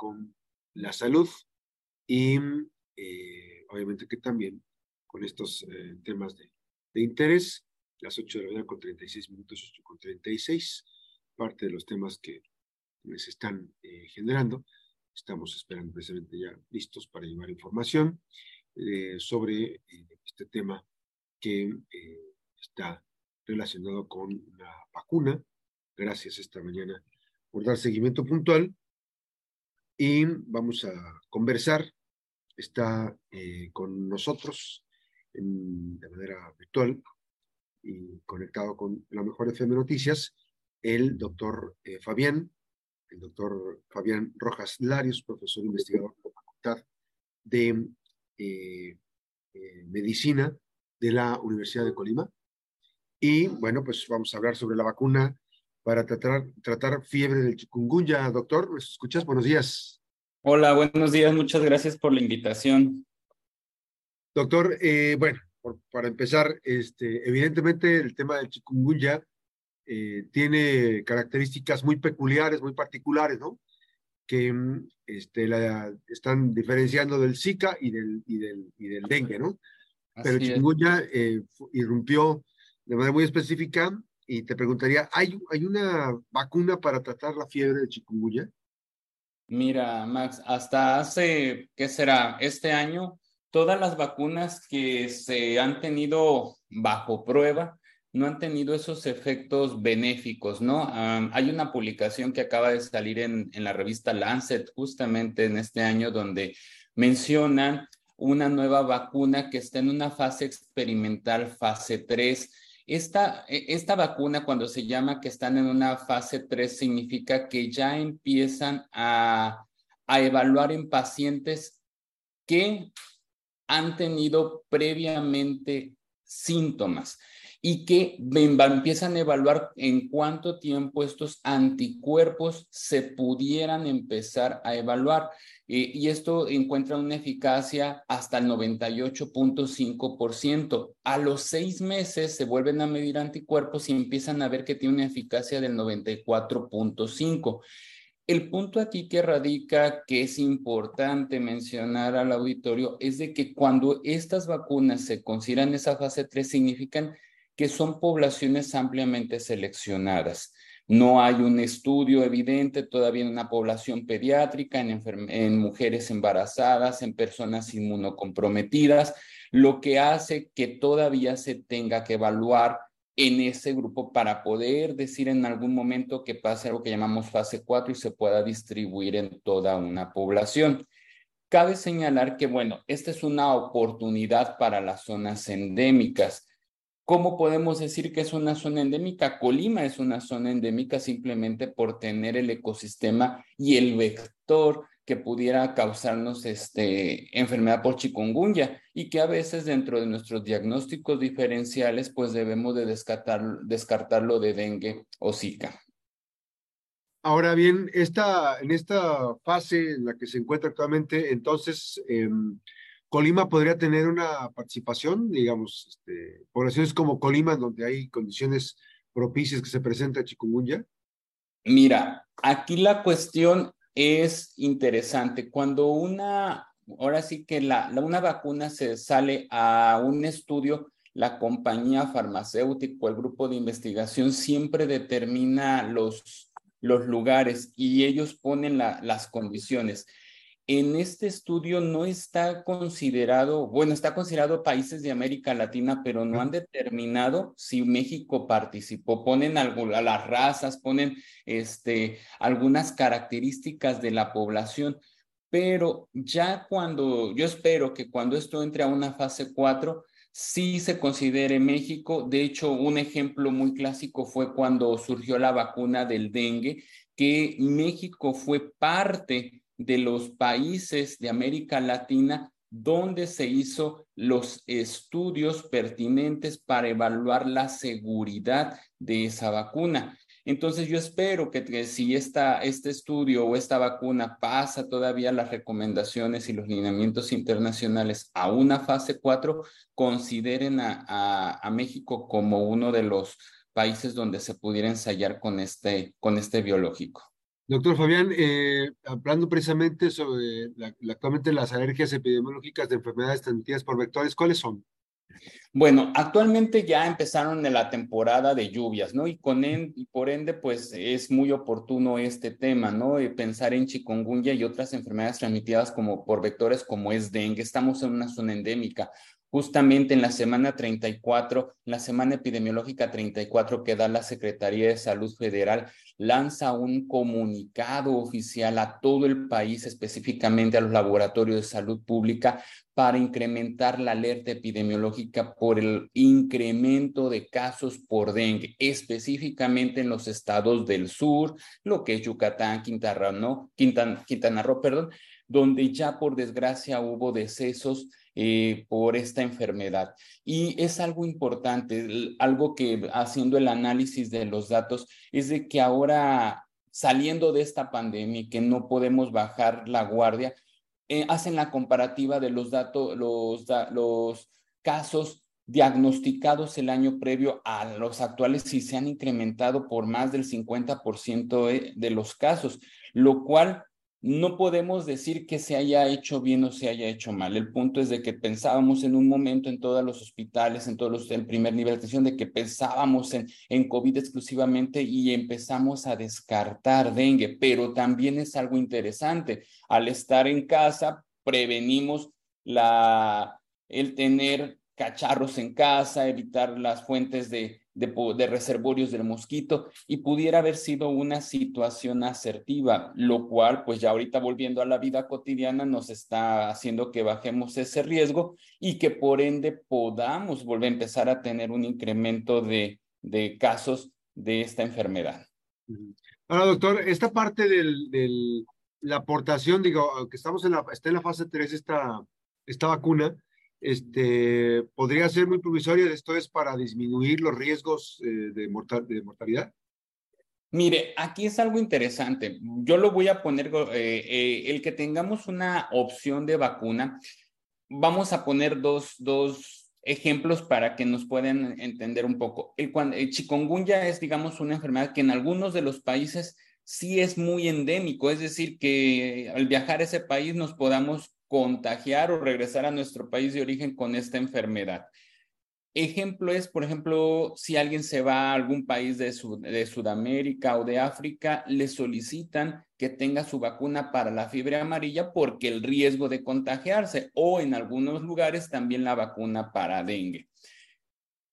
con la salud y eh, obviamente que también con estos eh, temas de, de, interés, las 8 de la mañana con 36 minutos, 8 con 36, parte de los temas que les están eh, generando. Estamos esperando precisamente ya listos para llevar información sobre este tema que está relacionado con la vacuna. Gracias esta mañana por dar seguimiento puntual. Y vamos a conversar. Está eh, con nosotros de manera virtual y conectado con la mejor FM Noticias, el doctor eh, Fabián, el doctor Fabián Rojas Larios, profesor investigador de la Facultad de eh, Medicina de la Universidad de Colima. Y bueno, pues vamos a hablar sobre la vacuna para tratar, tratar fiebre del chikungunya. Doctor, ¿me escuchas? Buenos días. Hola, buenos días. Muchas gracias por la invitación. Doctor, eh, bueno, para empezar, este, evidentemente el tema del chikungunya eh, tiene características muy peculiares, muy particulares, ¿no? Que este, la, están diferenciando del Zika y del, y del, y del dengue, ¿no? Pero el chikungunya eh, irrumpió de manera muy específica y te preguntaría, ¿hay, ¿hay una vacuna para tratar la fiebre de chikungunya? Mira, Max, hasta hace, ¿qué será? Este año, todas las vacunas que se han tenido bajo prueba no han tenido esos efectos benéficos, ¿no? hay una publicación que acaba de salir en, en la revista Lancet justamente en este año donde mencionan una nueva vacuna que está en una fase experimental, fase 3 esta, e, esta vacuna, cuando se llama que están en una fase 3, significa que ya empiezan a, a evaluar en pacientes que han tenido previamente síntomas y que empiezan a evaluar en cuánto tiempo estos anticuerpos se pudieran empezar a evaluar. Y esto encuentra una eficacia hasta el 98.5%. A los seis meses se vuelven a medir anticuerpos y empiezan a ver que tiene una eficacia del 94.5%. El punto aquí que radica, que es importante mencionar al auditorio, es de que cuando estas vacunas se consideran esa fase 3, significan que son poblaciones ampliamente seleccionadas. No hay un estudio evidente todavía en una población pediátrica, en, mujeres embarazadas, en personas inmunocomprometidas, lo que hace que todavía se tenga que evaluar en ese grupo para poder decir en algún momento que pase algo que llamamos fase 4 y se pueda distribuir en toda una población. Cabe señalar que, bueno, esta es una oportunidad para las zonas endémicas. ¿Cómo podemos decir que es una zona endémica? Colima es una zona endémica simplemente por tener el ecosistema y el vector que pudiera causarnos este, enfermedad por chikungunya y que a veces dentro de nuestros diagnósticos diferenciales pues debemos de descartar, descartarlo de dengue o zika. Ahora bien, esta, en esta fase en la que se encuentra actualmente, entonces, em, Colima podría tener una participación, digamos, este, poblaciones como Colima, donde hay condiciones propicias que se presenta chikungunya? Mira, aquí la cuestión es interesante. Cuando una, ahora sí que la, una vacuna se sale a un estudio, la compañía farmacéutica o el grupo de investigación siempre determina los, los lugares y ellos ponen la, las condiciones en este estudio no está considerado, bueno, está considerado países de América Latina, pero no han determinado si México participó. Ponen algo, a las razas, ponen este, algunas características de la población, pero ya cuando, yo espero que cuando esto entre a una fase 4, sí se considere México. De hecho, un ejemplo muy clásico fue cuando surgió la vacuna del dengue, que México fue parte de los países de América Latina donde se hizo los estudios pertinentes para evaluar la seguridad de esa vacuna. Entonces yo espero que, si esta, este estudio o esta vacuna pasa todavía las recomendaciones y los lineamientos internacionales a una fase 4, consideren a, a México como uno de los países donde se pudiera ensayar con este, con este biológico. Doctor Fabián, eh, hablando precisamente sobre actualmente las alergias epidemiológicas de enfermedades transmitidas por vectores, ¿cuáles son? Bueno, actualmente ya empezaron en la temporada de lluvias, ¿no? Y, con y por ende, pues es muy oportuno este tema, ¿no? pensar en chikungunya y otras enfermedades transmitidas como por vectores como es dengue. Estamos en una zona endémica justamente en la semana 34, la semana epidemiológica 34 que da la Secretaría de Salud Federal, lanza un comunicado oficial a todo el país, específicamente a los laboratorios de salud pública, para incrementar la alerta epidemiológica por el incremento de casos por dengue, específicamente en los estados del sur, lo que es Yucatán, Quintana Roo, Quintana, Quintana Roo, perdón, donde ya por desgracia hubo decesos eh, por esta enfermedad. Y es algo importante, algo que haciendo el análisis de los datos, es de que ahora saliendo de esta pandemia y que no podemos bajar la guardia, eh, hacen la comparativa de los datos, los, los casos diagnosticados el año previo a los actuales y se han incrementado por más del 50% de los casos, lo cual no podemos decir que se haya hecho bien o se haya hecho mal. El punto es de que pensábamos en un momento en todos los hospitales, en todos los, el primer nivel de atención, de que pensábamos en, en COVID exclusivamente y empezamos a descartar dengue, pero también es algo interesante. Al estar en casa, prevenimos la, el tener cacharros en casa, evitar las fuentes de, de, reservorios del mosquito y pudiera haber sido una situación asertiva, lo cual pues ya ahorita volviendo a la vida cotidiana nos está haciendo que bajemos ese riesgo y que por ende podamos volver a empezar a tener un incremento de, de casos de esta enfermedad. Ahora, doctor, esta parte de la aportación, digo, que estamos en la, está en la fase 3 esta, esta vacuna, este, podría ser muy provisoria. Esto es para disminuir los riesgos eh, de, de, mortalidad. Mire, aquí es algo interesante. Yo lo voy a poner, eh, eh, el que tengamos una opción de vacuna, vamos a poner dos, dos ejemplos para que nos puedan entender un poco. El, el chikungunya es, digamos, una enfermedad que en algunos de los países sí es muy endémico, es decir, que al viajar a ese país nos podamos contagiar o regresar a nuestro país de origen con esta enfermedad. Ejemplo es, por ejemplo, si alguien se va a algún país de, Sudamérica o de África, le solicitan que tenga su vacuna para la fiebre amarilla porque el riesgo de contagiarse o en algunos lugares también la vacuna para dengue.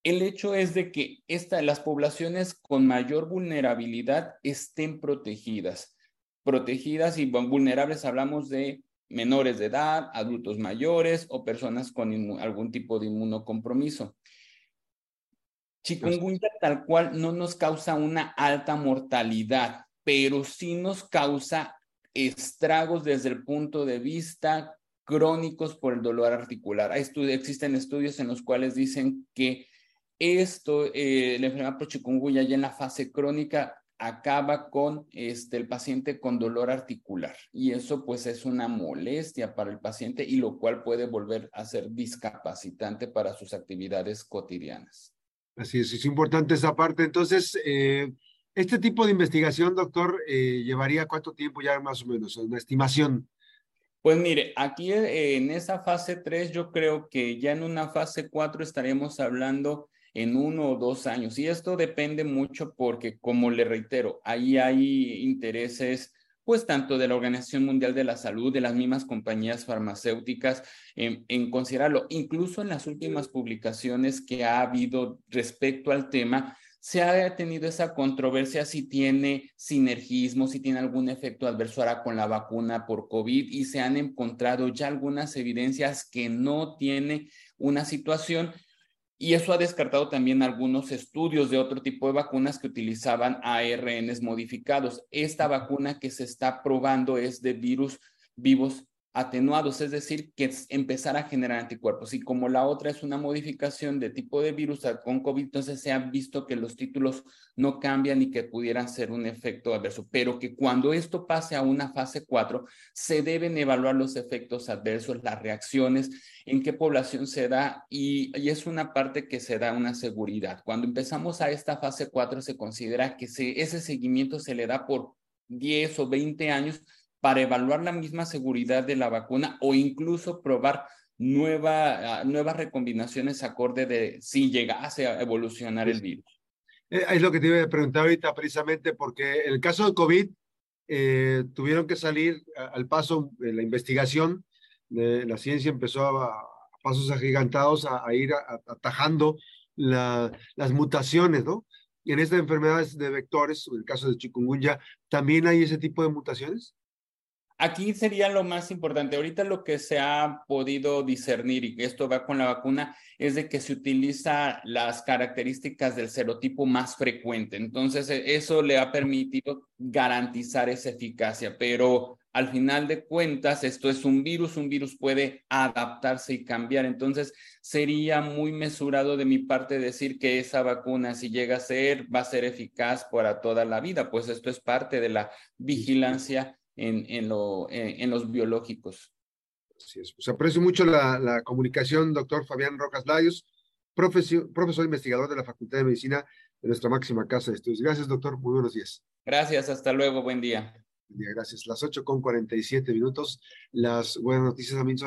El hecho es de que esta, las poblaciones con mayor vulnerabilidad estén protegidas. Protegidas y vulnerables hablamos de menores de edad, adultos mayores o personas con algún tipo de inmunocompromiso. Chikungunya tal cual no nos causa una alta mortalidad, pero sí nos causa estragos desde el punto de vista crónicos por el dolor articular. Existen estudios en los cuales dicen que esto, eh, la enfermedad por chikungunya ya en la fase crónica acaba con este, el paciente con dolor articular y eso pues es una molestia para el paciente y lo cual puede volver a ser discapacitante para sus actividades cotidianas. Así es, es importante esa parte. Entonces, eh, este tipo de investigación, doctor, eh, llevaría cuánto tiempo ya más o menos, una estimación. Pues mire, aquí eh, en esa fase 3 yo creo que ya en una fase 4 estaremos hablando en uno o dos años. Y esto depende mucho porque, como le reitero, ahí hay intereses pues tanto de la Organización Mundial de la Salud, de las mismas compañías farmacéuticas, en, en, considerarlo. Incluso en las últimas publicaciones que ha habido respecto al tema, se ha tenido esa controversia si tiene sinergismo, si tiene algún efecto adverso ahora con la vacuna por COVID y se han encontrado ya algunas evidencias que no tiene una situación y eso ha descartado también algunos estudios de otro tipo de vacunas que utilizaban ARNs modificados. Esta vacuna que se está probando es de virus vivos atenuados, es decir, que empezar a generar anticuerpos. Y como la otra es una modificación de tipo de virus con COVID, entonces se ha visto que los títulos no cambian y que pudieran ser un efecto adverso, pero que cuando esto pase a una fase 4, se deben evaluar los efectos adversos, las reacciones, en qué población se da y, y es una parte que se da una seguridad. Cuando empezamos a esta fase 4, se considera que se, ese seguimiento se le da por 10 o 20 años para evaluar la misma seguridad de la vacuna o incluso probar nueva, ah, nuevas recombinaciones acorde de si llegase a evolucionar el virus. Eh, es lo que te iba a preguntar ahorita precisamente porque en el caso de COVID eh, tuvieron que salir al paso de la investigación, la ciencia empezó a, pasos agigantados a, ir atajando las mutaciones, ¿no? Y en estas enfermedades de vectores, en el caso de chikungunya, ¿también hay ese tipo de mutaciones? Aquí sería lo más importante. Ahorita lo que se ha podido discernir, y esto va con la vacuna, es de que se utiliza las características del serotipo más frecuente. Entonces, e, eso le ha permitido garantizar esa eficacia, pero al final de cuentas, esto es un virus, un virus puede adaptarse y cambiar. Entonces, sería muy mesurado de mi parte decir que esa vacuna, si llega a ser, va a ser eficaz para toda la vida, pues esto es parte de la vigilancia en, en, lo, en, los biológicos. Así es. Pues aprecio mucho la, la comunicación, doctor Fabián Rojas Larios, profesor, profesor investigador de la Facultad de Medicina de nuestra máxima casa de estudios. Gracias, doctor. Muy buenos días. Gracias, hasta luego. Buen día. Buen día, gracias. Las 8 con 47 minutos. Las buenas noticias también son